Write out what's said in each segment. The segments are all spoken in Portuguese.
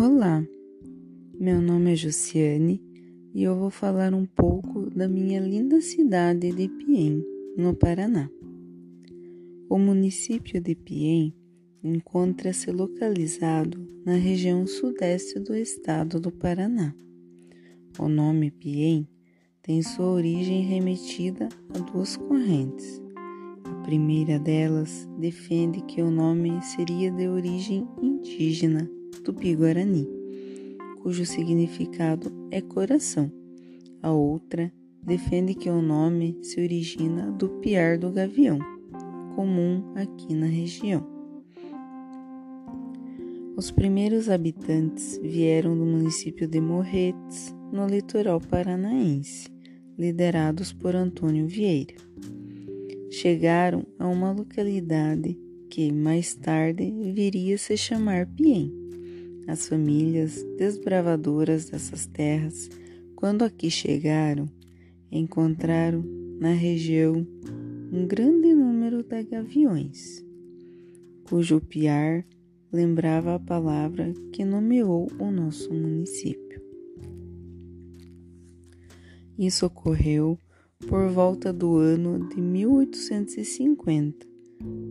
Olá, meu nome é Jussiane e eu vou falar um pouco da minha linda cidade de Piem, no Paraná. O município de Piem encontra-se localizado na região sudeste do estado do Paraná. O nome Piem tem sua origem remetida a duas correntes. A primeira delas defende que o nome seria de origem indígena tupi-guarani, cujo significado é coração. A outra defende que o nome se origina do piar do gavião, comum aqui na região. Os primeiros habitantes vieram do município de Morretes, no litoral paranaense, liderados por Antônio Vieira. Chegaram a uma localidade que mais tarde viria a se chamar Piem as famílias desbravadoras dessas terras, quando aqui chegaram, encontraram na região um grande número de gaviões, cujo piar lembrava a palavra que nomeou o nosso município. Isso ocorreu por volta do ano de 1850,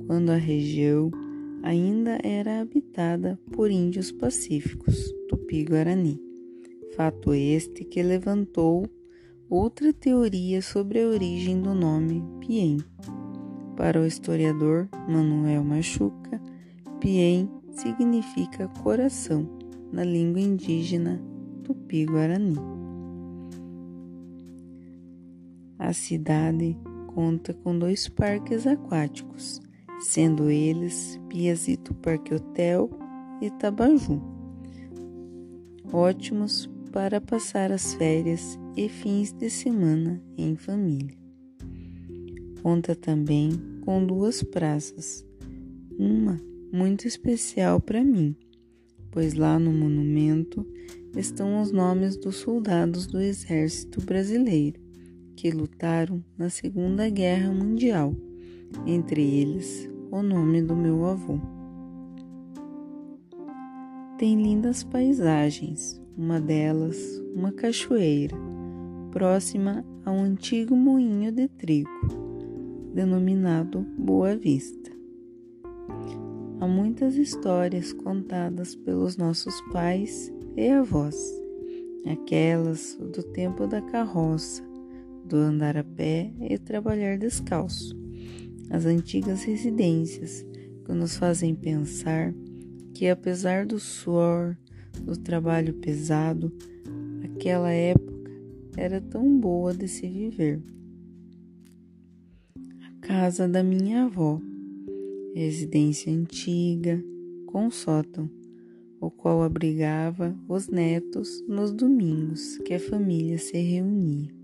quando a região ainda era habitada por índios pacíficos tupi-guarani. Fato este que levantou outra teoria sobre a origem do nome Piem. Para o historiador Manuel Machuca, Piem significa coração na língua indígena tupi-guarani. A cidade conta com dois parques aquáticos, sendo eles Piazito Parque Hotel e Tabaju. Ótimos para passar as férias e fins de semana em família. Conta também com duas praças, uma muito especial para mim, pois lá no monumento estão os nomes dos soldados do Exército Brasileiro que lutaram na Segunda Guerra Mundial entre eles o nome do meu avô. Tem lindas paisagens, uma delas uma cachoeira, próxima a um antigo moinho de trigo, denominado Boa Vista. Há muitas histórias contadas pelos nossos pais e avós, aquelas do tempo da carroça, do andar a pé e trabalhar descalço as antigas residências que nos fazem pensar que, apesar do suor, do trabalho pesado, aquela época era tão boa de se viver. A casa da minha avó, residência antiga, com sótão, o qual abrigava os netos nos domingos que a família se reunia.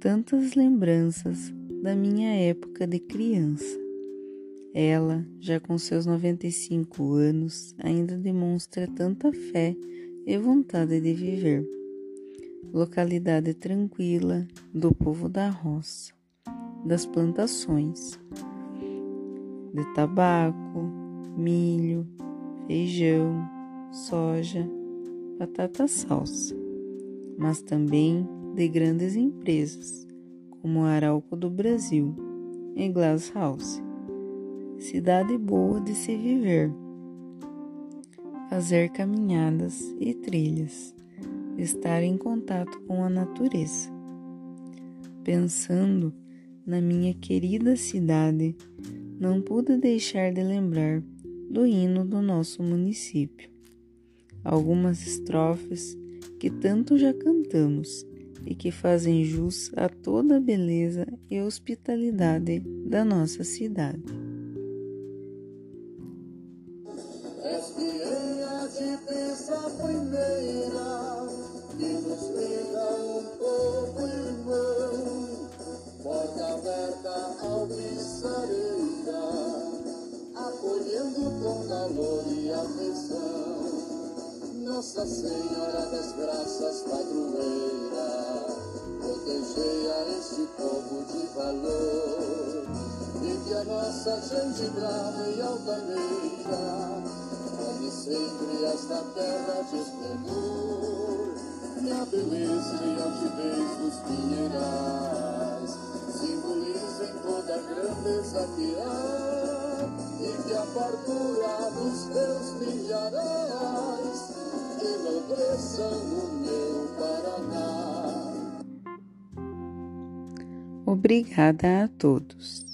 Tantas lembranças da minha época de criança. Ela, já com seus 95 anos, ainda demonstra tanta fé e vontade de viver. Localidade tranquila do povo da roça, das plantações, de tabaco, milho, feijão, soja, batata salsa, mas também de grandes empresas como Arauco do Brasil, em Glasshouse. Cidade boa de se viver. Fazer caminhadas e trilhas. Estar em contato com a natureza. Pensando na minha querida cidade, não pude deixar de lembrar do hino do nosso município. Algumas estrofes que tanto já cantamos e que fazem jus a toda a beleza e hospitalidade da nossa cidade. Nossa Senhora das Graças, padroeira proteger este povo de valor. E que a nossa gente brava e altaneira come sempre esta terra de esplendor, e a beleza e altivez dos pinheirais simbolizem toda a grandeza que há, e que a fartura dos teus milharais meu. Obrigada a todos.